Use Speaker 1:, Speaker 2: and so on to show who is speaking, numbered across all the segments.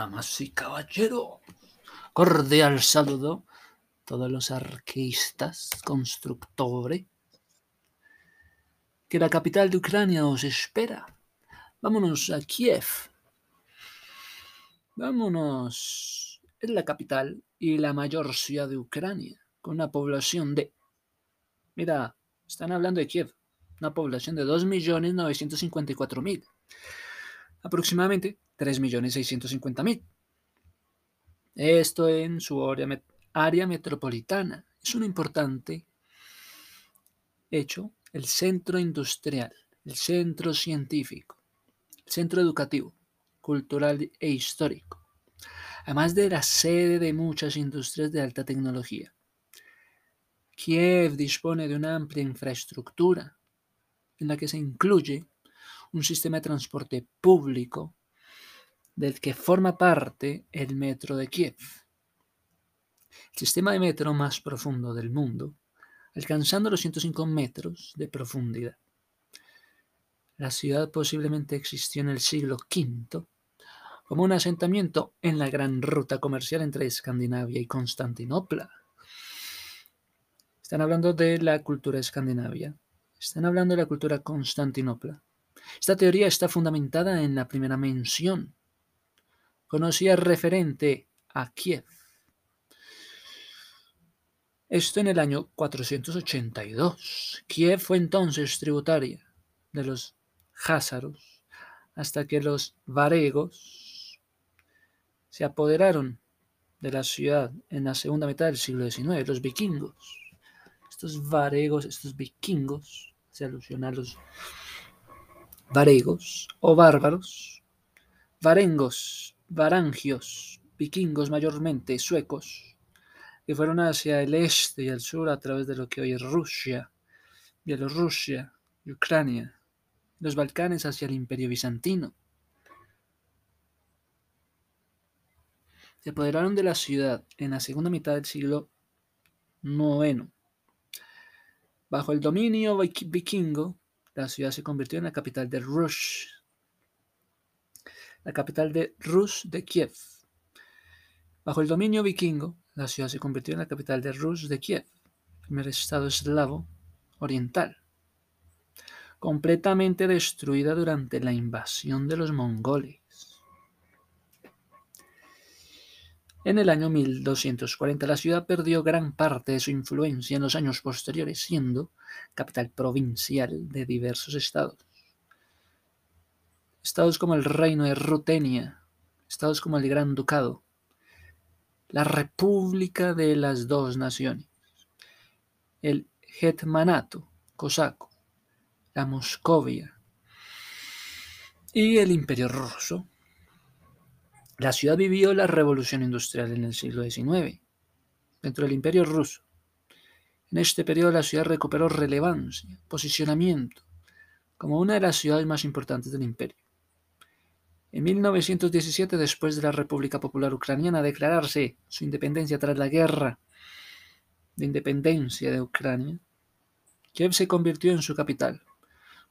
Speaker 1: Damas y caballero, cordial saludo todos los arquistas, constructores, que la capital de Ucrania os espera. Vámonos a Kiev. Vámonos. Es la capital y la mayor ciudad de Ucrania, con una población de... Mira, están hablando de Kiev, una población de 2.954.000. Aproximadamente 3.650.000. Esto en su área, área metropolitana. Es un importante hecho, el centro industrial, el centro científico, el centro educativo, cultural e histórico, además de la sede de muchas industrias de alta tecnología. Kiev dispone de una amplia infraestructura en la que se incluye un sistema de transporte público del que forma parte el metro de Kiev, el sistema de metro más profundo del mundo, alcanzando los 105 metros de profundidad. La ciudad posiblemente existió en el siglo V como un asentamiento en la gran ruta comercial entre Escandinavia y Constantinopla. Están hablando de la cultura escandinavia. Están hablando de la cultura Constantinopla. Esta teoría está fundamentada en la primera mención conocía referente a Kiev. Esto en el año 482. Kiev fue entonces tributaria de los házaros hasta que los varegos se apoderaron de la ciudad en la segunda mitad del siglo XIX, los vikingos. Estos varegos, estos vikingos, se alusiona a los varegos o bárbaros, varengos varangios, vikingos mayormente suecos, que fueron hacia el este y el sur a través de lo que hoy es Rusia, Bielorrusia y Ucrania, los Balcanes hacia el imperio bizantino. Se apoderaron de la ciudad en la segunda mitad del siglo IX. Bajo el dominio vikingo, la ciudad se convirtió en la capital de Rush, la capital de Rus de Kiev. Bajo el dominio vikingo, la ciudad se convirtió en la capital de Rus de Kiev, primer estado eslavo oriental, completamente destruida durante la invasión de los mongoles. En el año 1240 la ciudad perdió gran parte de su influencia en los años posteriores, siendo capital provincial de diversos estados. Estados como el Reino de Rutenia, estados como el Gran Ducado, la República de las Dos Naciones, el Hetmanato cosaco, la Moscovia y el Imperio Ruso. La ciudad vivió la revolución industrial en el siglo XIX, dentro del Imperio Ruso. En este periodo la ciudad recuperó relevancia, posicionamiento, como una de las ciudades más importantes del imperio. En 1917, después de la República Popular Ucraniana declararse su independencia tras la guerra de independencia de Ucrania, Kiev se convirtió en su capital,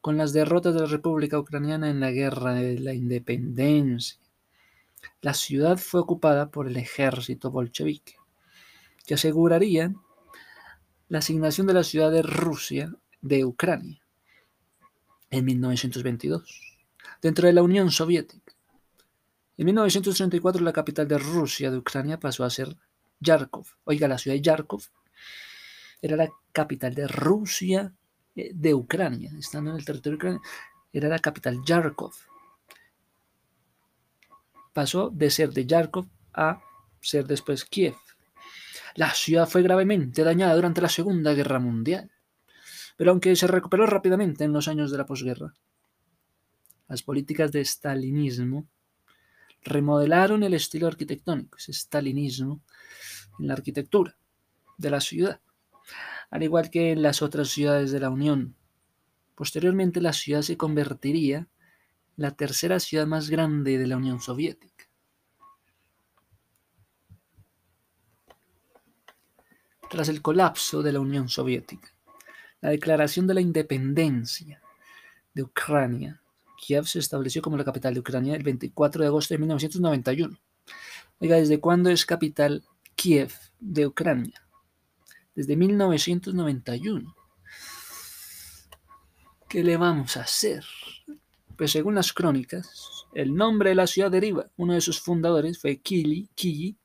Speaker 1: con las derrotas de la República Ucraniana en la guerra de la independencia. La ciudad fue ocupada por el ejército bolchevique, que aseguraría la asignación de la ciudad de Rusia de Ucrania en 1922 dentro de la Unión Soviética. En 1934 la capital de Rusia, de Ucrania, pasó a ser Yarkov. Oiga, la ciudad de Yarkov era la capital de Rusia, eh, de Ucrania, estando en el territorio ucraniano, era la capital Yarkov. Pasó de ser de Yarkov a ser después Kiev. La ciudad fue gravemente dañada durante la Segunda Guerra Mundial, pero aunque se recuperó rápidamente en los años de la posguerra, las políticas de stalinismo remodelaron el estilo arquitectónico, ese stalinismo en la arquitectura de la ciudad, al igual que en las otras ciudades de la Unión. Posteriormente la ciudad se convertiría en la tercera ciudad más grande de la Unión Soviética. Tras el colapso de la Unión Soviética, la declaración de la independencia de Ucrania Kiev se estableció como la capital de Ucrania el 24 de agosto de 1991. Oiga, ¿desde cuándo es capital Kiev de Ucrania? Desde 1991. ¿Qué le vamos a hacer? Pues según las crónicas, el nombre de la ciudad deriva. Uno de sus fundadores fue Kili, Kili,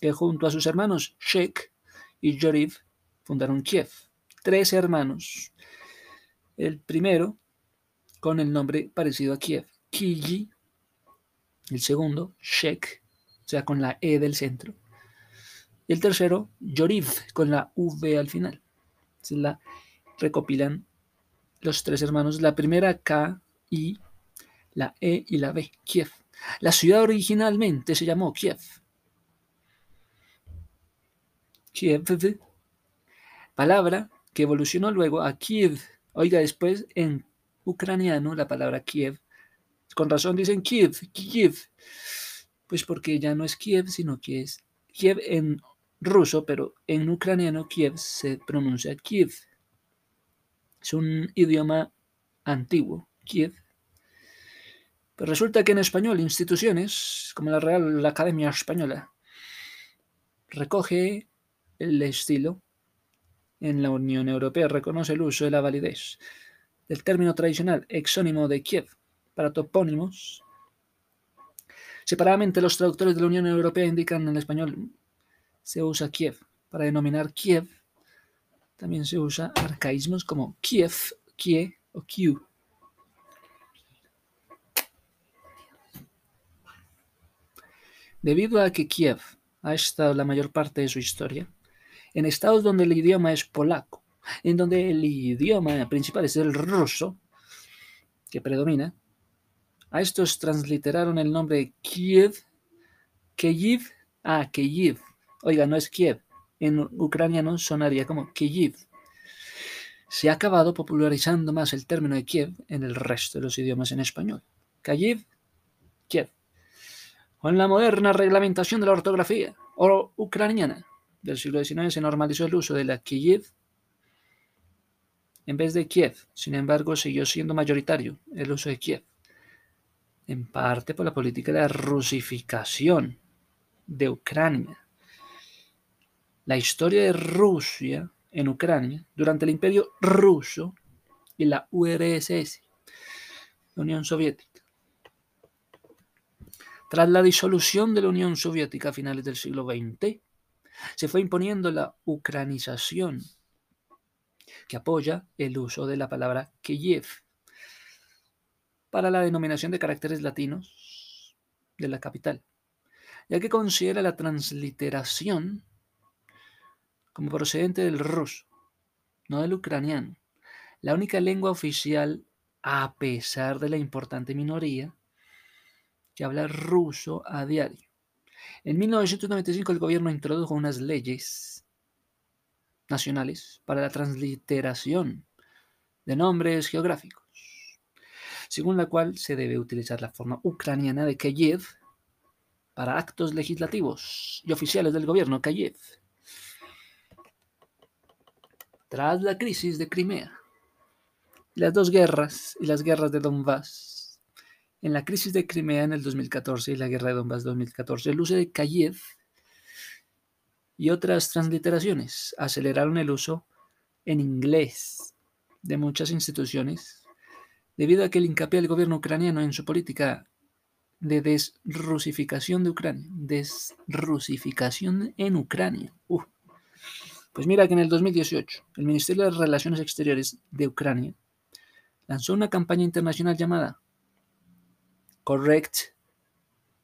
Speaker 1: que junto a sus hermanos Shek y Yoriv fundaron Kiev. Tres hermanos. El primero con el nombre parecido a Kiev, Kili. El segundo, Shek, o sea, con la E del centro. Y el tercero, Yoriv, con la V al final. Se la recopilan los tres hermanos. La primera K, I, la E y la B, Kiev. La ciudad originalmente se llamó Kiev. Kiev, palabra que evolucionó luego a Kiev. Oiga, después en ucraniano la palabra Kiev, con razón dicen Kiev, Kiev, pues porque ya no es Kiev, sino que es Kiev en ruso, pero en ucraniano Kiev se pronuncia Kiev. Es un idioma antiguo, Kiev. Pero resulta que en español instituciones como la Real Academia Española recoge el estilo en la Unión Europea, reconoce el uso de la validez del término tradicional exónimo de Kiev para topónimos. Separadamente los traductores de la Unión Europea indican en español se usa Kiev para denominar Kiev también se usa arcaísmos como Kiev, Kie o Q. Debido a que Kiev ha estado la mayor parte de su historia en estados donde el idioma es polaco, en donde el idioma principal es el ruso, que predomina, a estos transliteraron el nombre Kiev, Kiev, ah, Kiev. Oiga, no es Kiev, en ucraniano sonaría como Kyiv. Se ha acabado popularizando más el término de Kiev en el resto de los idiomas en español. Kyiv, Kiev. Con la moderna reglamentación de la ortografía o ucraniana del siglo XIX se normalizó el uso de la Kyiv en vez de Kiev. Sin embargo, siguió siendo mayoritario el uso de Kiev, en parte por la política de rusificación de Ucrania la historia de Rusia en Ucrania durante el Imperio Ruso y la URSS, la Unión Soviética. Tras la disolución de la Unión Soviética a finales del siglo XX, se fue imponiendo la ucranización, que apoya el uso de la palabra Kiev para la denominación de caracteres latinos de la capital, ya que considera la transliteración como procedente del ruso, no del ucraniano, la única lengua oficial a pesar de la importante minoría que habla ruso a diario. En 1995 el gobierno introdujo unas leyes nacionales para la transliteración de nombres geográficos, según la cual se debe utilizar la forma ucraniana de Kiev para actos legislativos y oficiales del gobierno Kiev tras la crisis de Crimea, las dos guerras y las guerras de Donbass. En la crisis de Crimea en el 2014 y la guerra de Donbass 2014, el uso de Kayev y otras transliteraciones aceleraron el uso en inglés de muchas instituciones debido a que el hincapié del gobierno ucraniano en su política de desrusificación de Ucrania, desrusificación en Ucrania. Pues mira que en el 2018 el Ministerio de Relaciones Exteriores de Ucrania lanzó una campaña internacional llamada Correct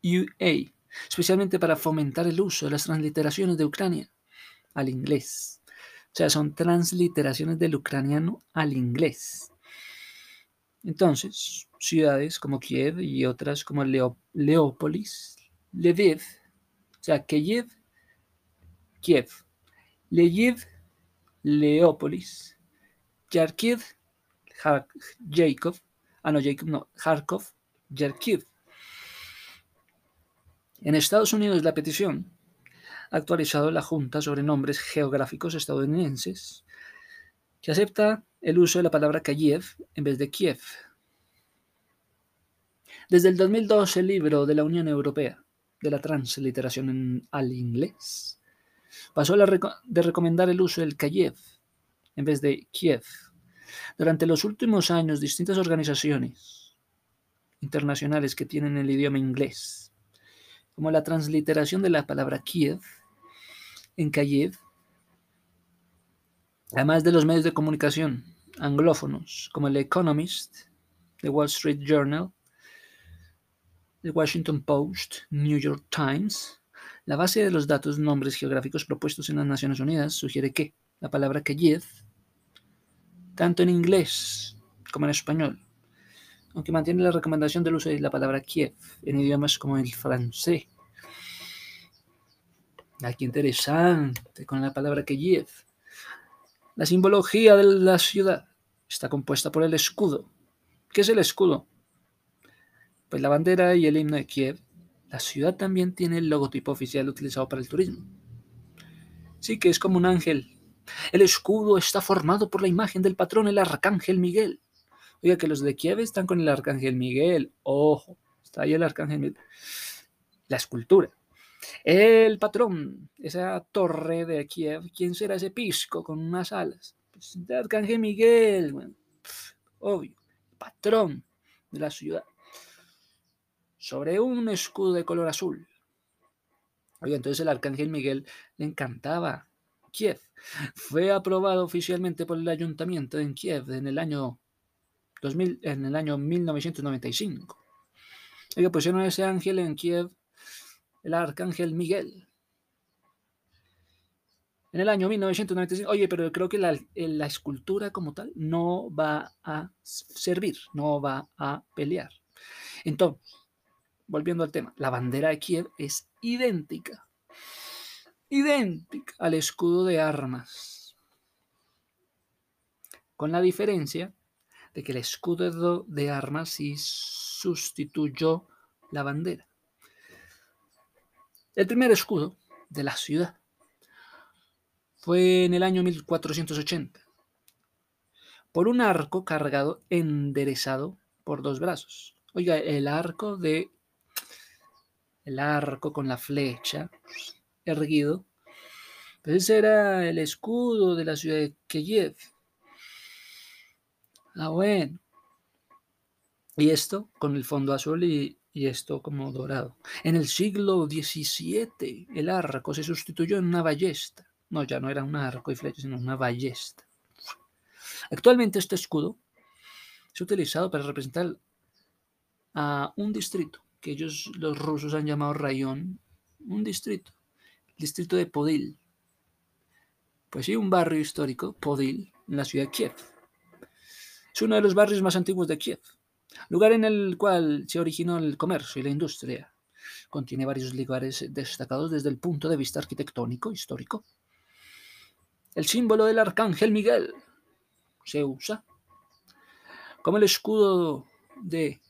Speaker 1: UA, especialmente para fomentar el uso de las transliteraciones de Ucrania al inglés. O sea, son transliteraciones del ucraniano al inglés. Entonces, ciudades como Kiev y otras como Leópolis, Lviv, o sea, Kiev, Kiev, Leyiv, Leópolis, Yarkiv, Jacob, ah no, Jacob no, Kharkov, Yarkiv. En Estados Unidos la petición ha actualizado la Junta sobre Nombres Geográficos Estadounidenses, que acepta el uso de la palabra Kiev en vez de Kiev. Desde el 2002, el libro de la Unión Europea de la transliteración al inglés pasó de recomendar el uso del Kiev en vez de Kiev. Durante los últimos años, distintas organizaciones internacionales que tienen el idioma inglés, como la transliteración de la palabra Kiev en Kiev, además de los medios de comunicación anglófonos como el Economist, The Wall Street Journal, The Washington Post, New York Times, la base de los datos nombres geográficos propuestos en las Naciones Unidas sugiere que la palabra Kiev, tanto en inglés como en español, aunque mantiene la recomendación del uso de la palabra Kiev en idiomas como el francés. Aquí interesante con la palabra Kiev. La simbología de la ciudad está compuesta por el escudo. ¿Qué es el escudo? Pues la bandera y el himno de Kiev. La ciudad también tiene el logotipo oficial utilizado para el turismo. Sí que es como un ángel. El escudo está formado por la imagen del patrón, el arcángel Miguel. Oiga, que los de Kiev están con el arcángel Miguel. Ojo, está ahí el arcángel Miguel. La escultura. El patrón, esa torre de Kiev, ¿quién será ese pisco con unas alas? Pues el arcángel Miguel, bueno, obvio, patrón de la ciudad sobre un escudo de color azul. Oye, entonces el arcángel Miguel le encantaba Kiev. Fue aprobado oficialmente por el ayuntamiento en Kiev en el año 2000, en el año 1995. Oiga, pusieron ese ángel en Kiev, el arcángel Miguel. En el año 1995, oye, pero creo que la, la escultura como tal no va a servir, no va a pelear. Entonces, volviendo al tema, la bandera de Kiev es idéntica, idéntica al escudo de armas, con la diferencia de que el escudo de armas sí sustituyó la bandera. El primer escudo de la ciudad fue en el año 1480, por un arco cargado enderezado por dos brazos. Oiga, el arco de el arco con la flecha erguido. Pues ese era el escudo de la ciudad de Kiev. Ah, bueno. Y esto con el fondo azul y, y esto como dorado. En el siglo XVII el arco se sustituyó en una ballesta. No, ya no era un arco y flecha, sino una ballesta. Actualmente este escudo es utilizado para representar a un distrito que ellos, los rusos, han llamado rayón, un distrito, distrito de Podil. Pues sí, un barrio histórico, Podil, en la ciudad de Kiev. Es uno de los barrios más antiguos de Kiev, lugar en el cual se originó el comercio y la industria. Contiene varios lugares destacados desde el punto de vista arquitectónico histórico. El símbolo del arcángel Miguel se usa como el escudo de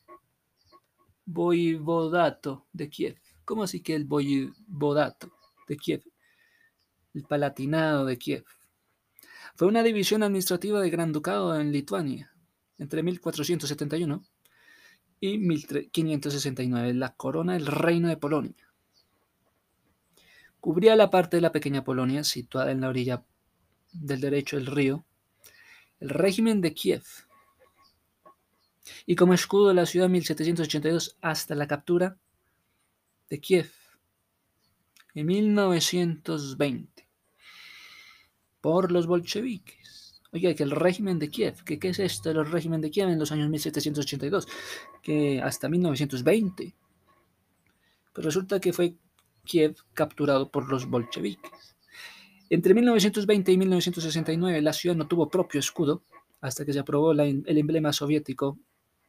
Speaker 1: voivodato de Kiev. ¿Cómo así que el voivodato de Kiev? El palatinado de Kiev. Fue una división administrativa de Gran Ducado en Lituania entre 1471 y 1569, la corona del Reino de Polonia. Cubría la parte de la pequeña Polonia situada en la orilla del derecho del río, el régimen de Kiev y como escudo de la ciudad 1782 hasta la captura de Kiev en 1920 por los bolcheviques. Oiga, que el régimen de Kiev, que qué es esto del régimen de Kiev en los años 1782, que hasta 1920. Pues resulta que fue Kiev capturado por los bolcheviques. Entre 1920 y 1969 la ciudad no tuvo propio escudo hasta que se aprobó el emblema soviético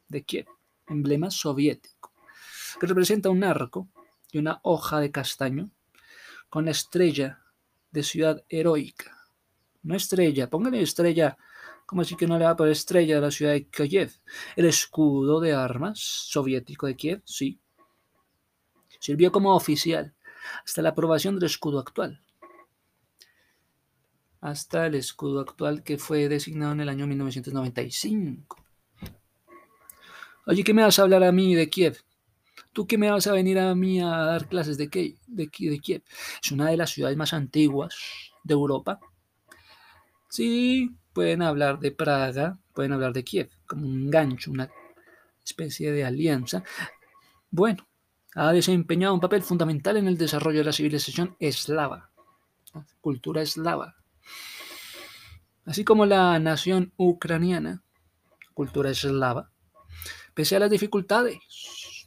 Speaker 1: de Kiev, emblema soviético, que representa un arco y una hoja de castaño con la estrella de ciudad heroica. No estrella, póngale estrella, como así que no le va a poner estrella de la ciudad de Kiev. El escudo de armas soviético de Kiev, sí. Sirvió como oficial hasta la aprobación del escudo actual. Hasta el escudo actual que fue designado en el año 1995. Oye, ¿qué me vas a hablar a mí de Kiev? ¿Tú qué me vas a venir a mí a dar clases de, qué? de, de Kiev? Es una de las ciudades más antiguas de Europa. Sí, pueden hablar de Praga, pueden hablar de Kiev, como un gancho, una especie de alianza. Bueno, ha desempeñado un papel fundamental en el desarrollo de la civilización eslava, cultura eslava, así como la nación ucraniana, cultura eslava, pese a las dificultades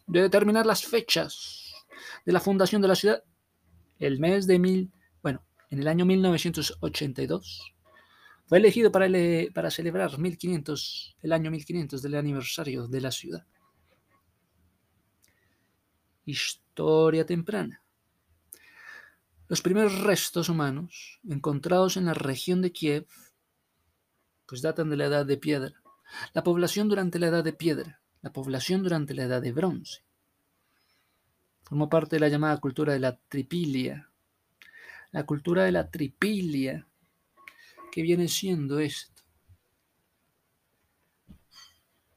Speaker 1: de determinar las fechas de la fundación de la ciudad, el mes de mil, bueno, en el año 1982, fue elegido para, celebrar 1500, el año 1500 del aniversario de la ciudad. Historia temprana. Los primeros restos humanos encontrados en la región de Kiev pues datan de la edad de piedra. La población durante la edad de piedra, la población durante la edad de bronce. Formó parte de la llamada cultura de la tripilia. La cultura de la tripilia, que viene siendo esto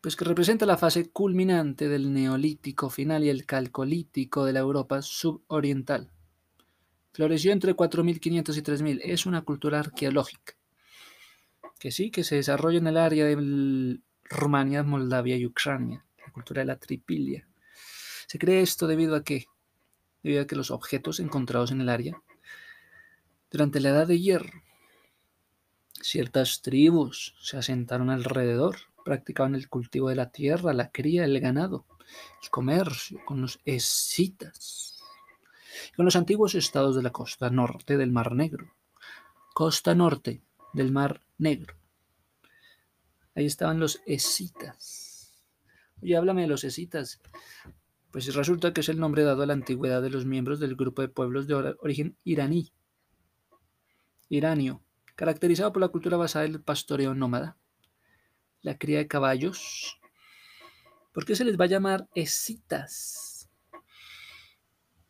Speaker 1: pues que representa la fase culminante del neolítico final y el calcolítico de la Europa suboriental. Floreció entre 4500 y 3000. Es una cultura arqueológica que sí, que se desarrolla en el área de Rumania, Moldavia y Ucrania, la cultura de la tripilia. Se cree esto debido a que, debido a que los objetos encontrados en el área durante la Edad de Hierro, ciertas tribus se asentaron alrededor practicaban el cultivo de la tierra, la cría, el ganado, el comercio con los escitas, con los antiguos estados de la costa norte del Mar Negro. Costa norte del Mar Negro. Ahí estaban los escitas. Oye, háblame de los escitas. Pues resulta que es el nombre dado a la antigüedad de los miembros del grupo de pueblos de origen iraní, iranio, caracterizado por la cultura basada en el pastoreo nómada la cría de caballos. ¿Por qué se les va a llamar escitas?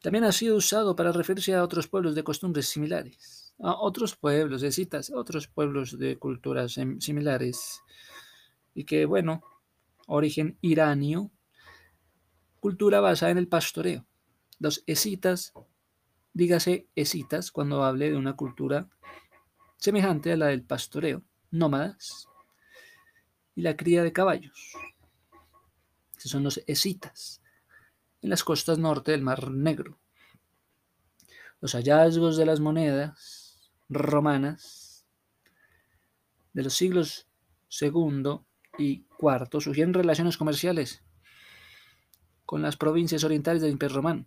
Speaker 1: También ha sido usado para referirse a otros pueblos de costumbres similares. A otros pueblos, escitas, otros pueblos de culturas similares. Y que, bueno, origen iranio, cultura basada en el pastoreo. Los escitas, dígase escitas cuando hable de una cultura semejante a la del pastoreo, nómadas, y la cría de caballos, que son los escitas, en las costas norte del Mar Negro. Los hallazgos de las monedas romanas de los siglos II y IV sugieren relaciones comerciales con las provincias orientales del Imperio Romano.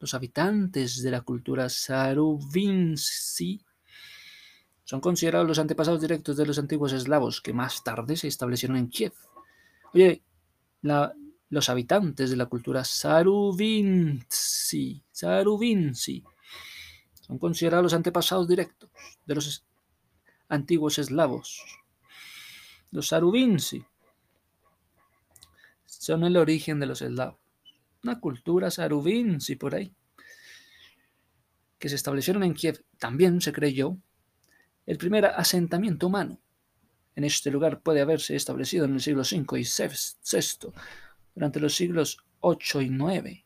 Speaker 1: Los habitantes de la cultura saruvinci son considerados los antepasados directos de los antiguos eslavos que más tarde se establecieron en Kiev. Oye, los habitantes de la cultura Saruvinci, Saruvinci son considerados los antepasados directos de los antiguos eslavos. Los Saruvinci son el origen de los eslavos. Una cultura Saruvinci por ahí, que se establecieron en Kiev. También se creyó el primer asentamiento humano en este lugar puede haberse establecido en el siglo V y VI, durante los siglos VIII y IX.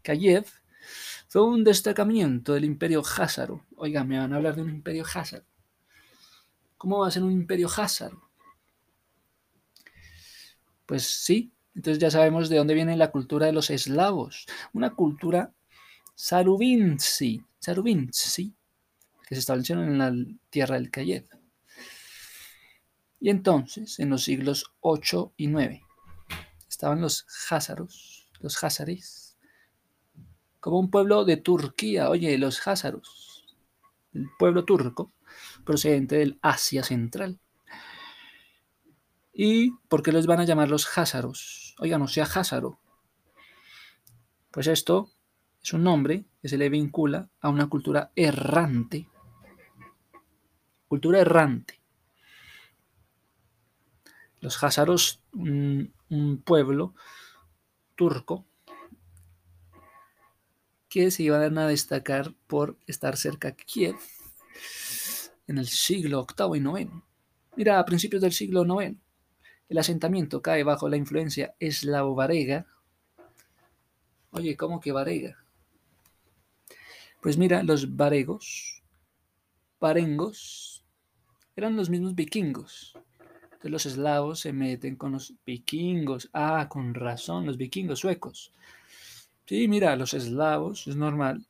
Speaker 1: Kayev fue un destacamiento del imperio házaro. Oiga, me van a hablar de un imperio házaro. ¿Cómo va a ser un imperio házaro? Pues sí, entonces ya sabemos de dónde viene la cultura de los eslavos. Una cultura saruvinci que se establecieron en la tierra del Cayet. Y entonces, en los siglos 8 y 9, estaban los házaros, los házares, como un pueblo de Turquía. Oye, los házaros, el pueblo turco, procedente del Asia Central. ¿Y por qué los van a llamar los házaros? Oigan, o sea, házaro. Pues esto es un nombre que se le vincula a una cultura errante cultura errante. Los házaros, un, pueblo turco que se iban a destacar por estar cerca de Kiev en el siglo VIII y IX. Mira, a principios del siglo IX, el asentamiento cae bajo la influencia eslavo-varega. Oye, ¿cómo que varega? Pues mira, los varegos, varengos, eran los mismos vikingos. Entonces los eslavos se meten con los vikingos. Ah, con razón, los vikingos suecos. Sí, mira, los eslavos, es normal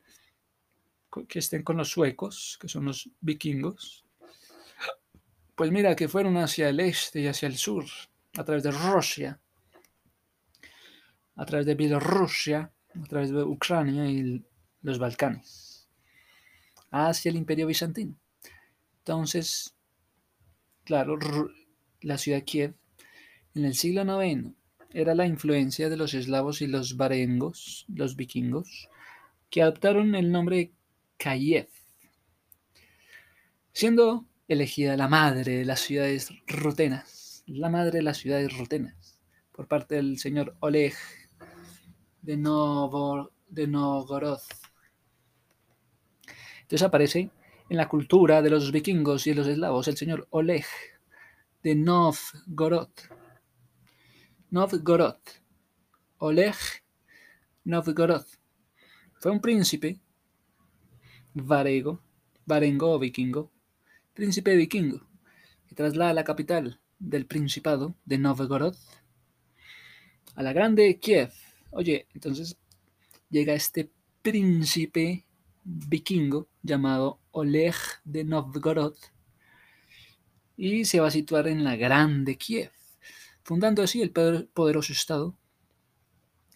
Speaker 1: que estén con los suecos, que son los vikingos. Pues mira, que fueron hacia el este y hacia el sur, a través de Rusia, a través de Bielorrusia, a través de Ucrania y los Balcanes, hacia el imperio bizantino. Entonces, claro, la ciudad de Kiev en el siglo IX era la influencia de los eslavos y los varengos, los vikingos, que adoptaron el nombre Kiev, siendo elegida la madre de las ciudades rutenas, la madre de las ciudades rutenas, por parte del señor Oleg de, de Novgorod. Entonces aparece en la cultura de los vikingos y de los eslavos el señor Oleg de Novgorod. Novgorod. Oleg Novgorod. Fue un príncipe varego, varengo o vikingo, príncipe vikingo, que traslada la capital del principado de Novgorod a la grande Kiev. Oye, entonces llega este príncipe vikingo llamado Oleg de Novgorod y se va a situar en la Grande Kiev, fundando así el poderoso estado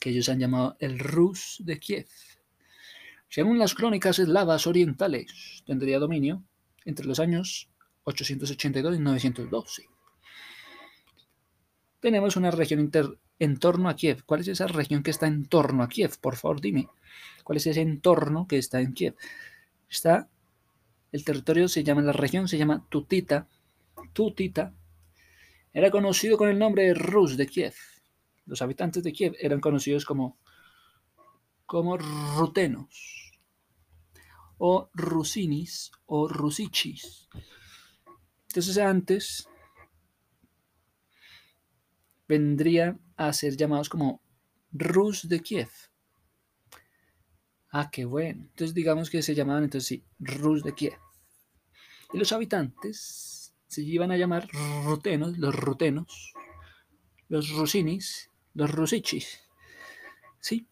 Speaker 1: que ellos han llamado el Rus de Kiev. Según las crónicas eslavas orientales, tendría dominio entre los años 882 y 912. Tenemos una región en torno a Kiev. ¿Cuál es esa región que está en torno a Kiev? Por favor, dime. ¿Cuál es ese entorno que está en Kiev? Está, el territorio se llama, la región se llama Tutita, Tutita, era conocido con el nombre de Rus de Kiev. Los habitantes de Kiev eran conocidos como, como rutenos, o rusinis, o rusichis. Entonces antes vendría a ser llamados como Rus de Kiev. Ah, qué bueno. Entonces digamos que se llamaban entonces sí, Rus de Kiev. Y los habitantes se iban a llamar rutenos, los rutenos, los rusinis, los rusichis. ¿Sí?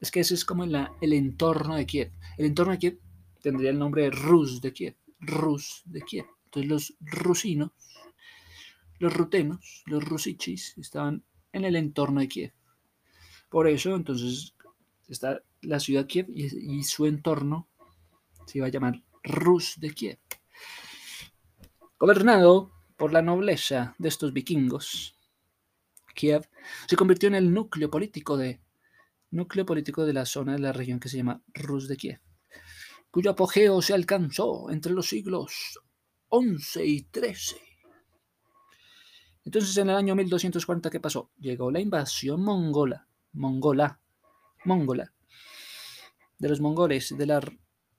Speaker 1: Es que ese es como el entorno de Kiev. El entorno de Kiev tendría el nombre de Rus de Kiev. Rus de Kiev. Entonces los rusinos, los rutenos, los rusichis estaban en el entorno de Kiev. Por eso, entonces, está la ciudad Kiev y, y su entorno se iba a llamar Rus de Kiev. Gobernado por la nobleza de estos vikingos, Kiev se convirtió en el núcleo político de, núcleo político de la zona de la región que se llama Rus de Kiev, cuyo apogeo se alcanzó entre los siglos XI y XIII. Entonces, en el año 1240, ¿qué pasó? Llegó la invasión mongola, mongola, mongola, de los mongoles de la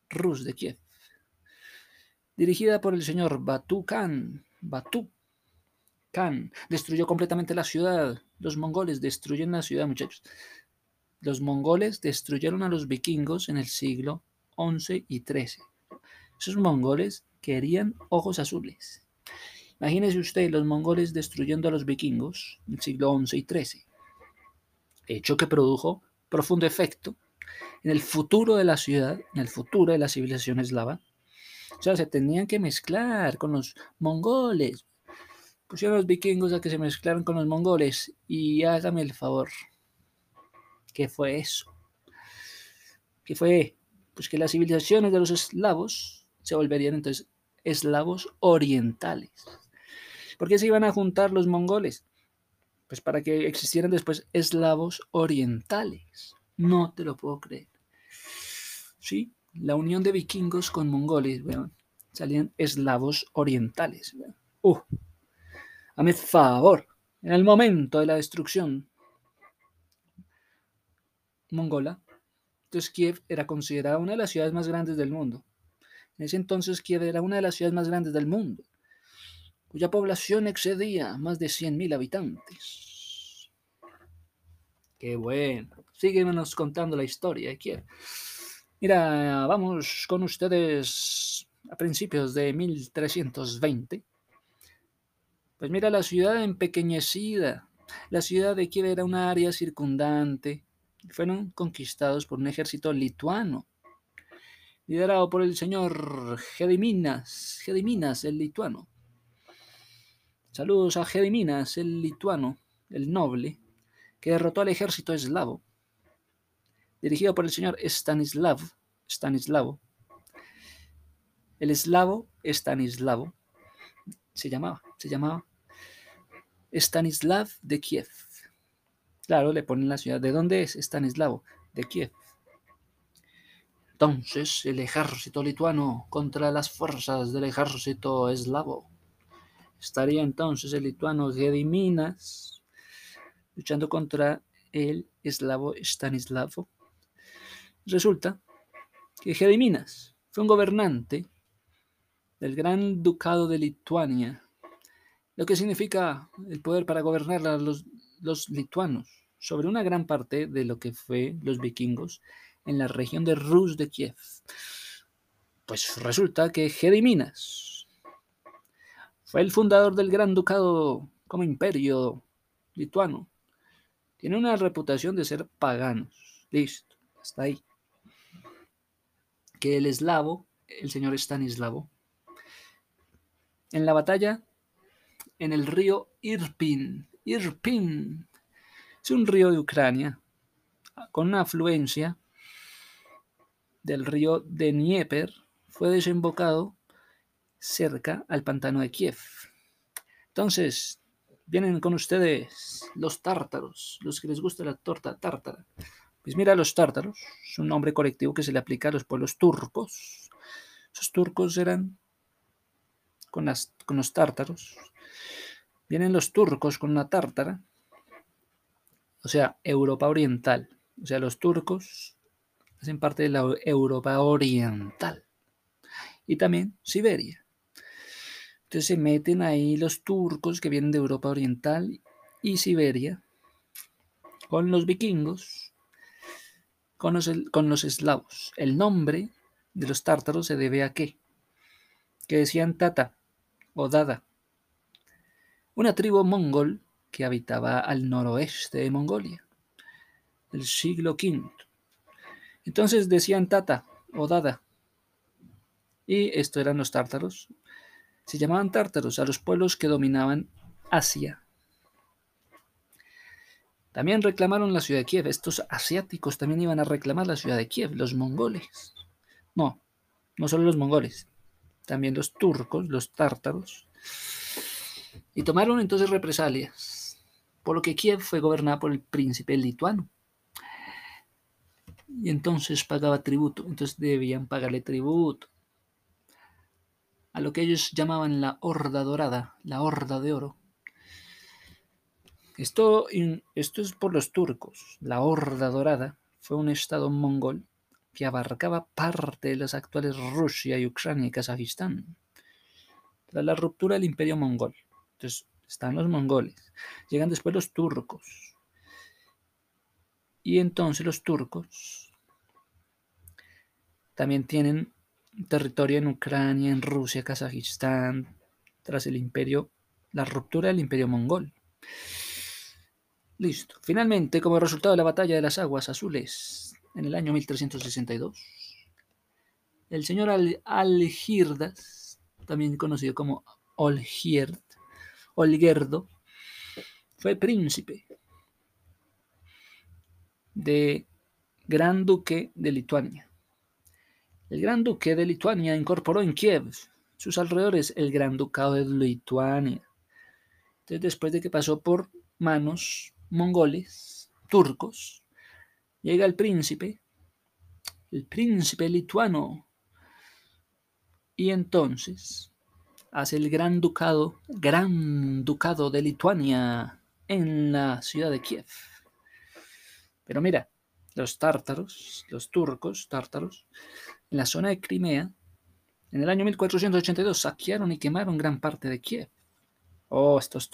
Speaker 1: Rus de Kiev dirigida por el señor Batu Khan. Batu Khan destruyó completamente la ciudad. Los mongoles destruyen la ciudad, muchachos. Los mongoles destruyeron a los vikingos en el siglo XI y XIII. Esos mongoles querían ojos azules. Imagínese usted los mongoles destruyendo a los vikingos en el siglo XI y XIII. Hecho que produjo profundo efecto en el futuro de la ciudad, en el futuro de la civilización eslava, o sea, se tenían que mezclar con los mongoles. Pusieron a los vikingos a que se mezclaran con los mongoles. Y hágame el favor. ¿Qué fue eso? ¿Qué fue? Pues que las civilizaciones de los eslavos se volverían entonces eslavos orientales. ¿Por qué se iban a juntar los mongoles? Pues para que existieran después eslavos orientales. No te lo puedo creer. ¿Sí? La unión de vikingos con mongoles, salían eslavos orientales. Uh, hazme favor, en el momento de la destrucción mongola, entonces Kiev era considerada una de las ciudades más grandes del mundo. En ese entonces Kiev era una de las ciudades más grandes del mundo. cuya población excedía más de 100.000 habitantes. Qué bueno. Síguenos contando la historia de Kiev. Mira, vamos con ustedes a principios de 1320. Pues mira, la ciudad empequeñecida. La ciudad de Kiev era una área circundante. Fueron conquistados por un ejército lituano, liderado por el señor Gediminas, Gediminas el lituano. Saludos a Gediminas el lituano, el noble, que derrotó al ejército eslavo, dirigido por el señor Stanislav. El eslavo Stanislavo se llamaba, se llamaba Stanislav de Kiev. Claro, le ponen la ciudad. ¿De dónde es Stanislavo? De Kiev. Entonces, el ejército lituano contra las fuerzas del ejército eslavo. Estaría entonces el lituano Gediminas luchando contra el eslavo Stanislavo. Resulta que Gediminas fue un gobernante del Gran Ducado de Lituania, lo que significa el poder para gobernar a los, lituanos sobre una gran parte de lo que fue los vikingos en la región de Rus de Kiev. Pues resulta que Gediminas fue el fundador del Gran Ducado como imperio lituano. Tiene una reputación de ser paganos. Listo, hasta ahí. Que el eslavo, el señor Stanislavo, en la batalla en el río Irpin, Irpin, es un río de Ucrania con una afluencia del río de Dnieper, fue desembocado cerca al pantano de Kiev. Entonces, vienen con ustedes los tártaros, los que les gusta la torta tártara. Pues mira, los tártaros es un nombre colectivo que se le aplica a los pueblos turcos. Esos turcos eran con, con los tártaros. Vienen los turcos con una tártara o sea, Europa Oriental. O sea, los turcos hacen parte de la Europa Oriental. Y también Siberia. Entonces se meten ahí los turcos que vienen de Europa Oriental y Siberia con los vikingos, con los, con los eslavos. El nombre de los tártaros se debe a qué? Que decían Tata o Dada. Una tribu mongol que habitaba al noroeste de Mongolia, el siglo V. Entonces decían Tata o Dada, y esto eran los tártaros. Se llamaban tártaros a los pueblos que dominaban Asia. También reclamaron la ciudad de Kiev. Estos asiáticos también iban a reclamar la ciudad de Kiev, los mongoles. No, no solo los mongoles, también los turcos, los tártaros. Y tomaron entonces represalias por lo que Kiev fue gobernada por el príncipe lituano. Y entonces pagaba tributo, entonces debían pagarle tributo a lo que ellos llamaban la horda dorada, la horda de oro. Esto, esto es por los turcos. La horda dorada fue un estado mongol que abarcaba parte de las actuales Rusia y Ucrania y Kazajistán. Tras la ruptura del imperio mongol. Entonces, están los mongoles, llegan después los turcos. Y entonces los turcos también tienen territorio en Ucrania, en Rusia, Kazajistán, tras el imperio, la ruptura del imperio mongol. Listo. Finalmente, como resultado de la batalla de las aguas azules en el año 1362, el señor Algirdas, también conocido como Olgierd, Olgerdo fue príncipe de Gran Duque de Lituania. El Gran Duque de Lituania incorporó en Kiev sus alrededores el Gran Ducado de Lituania. Entonces, después de que pasó por manos mongoles, turcos, llega el príncipe, el príncipe lituano, y entonces hace el Gran Ducado, Gran Ducado de Lituania en la ciudad de Kiev. Pero mira, los tártaros, los turcos tártaros, en la zona de Crimea, en el año 1482 saquearon y quemaron gran parte de Kiev. Oh, estos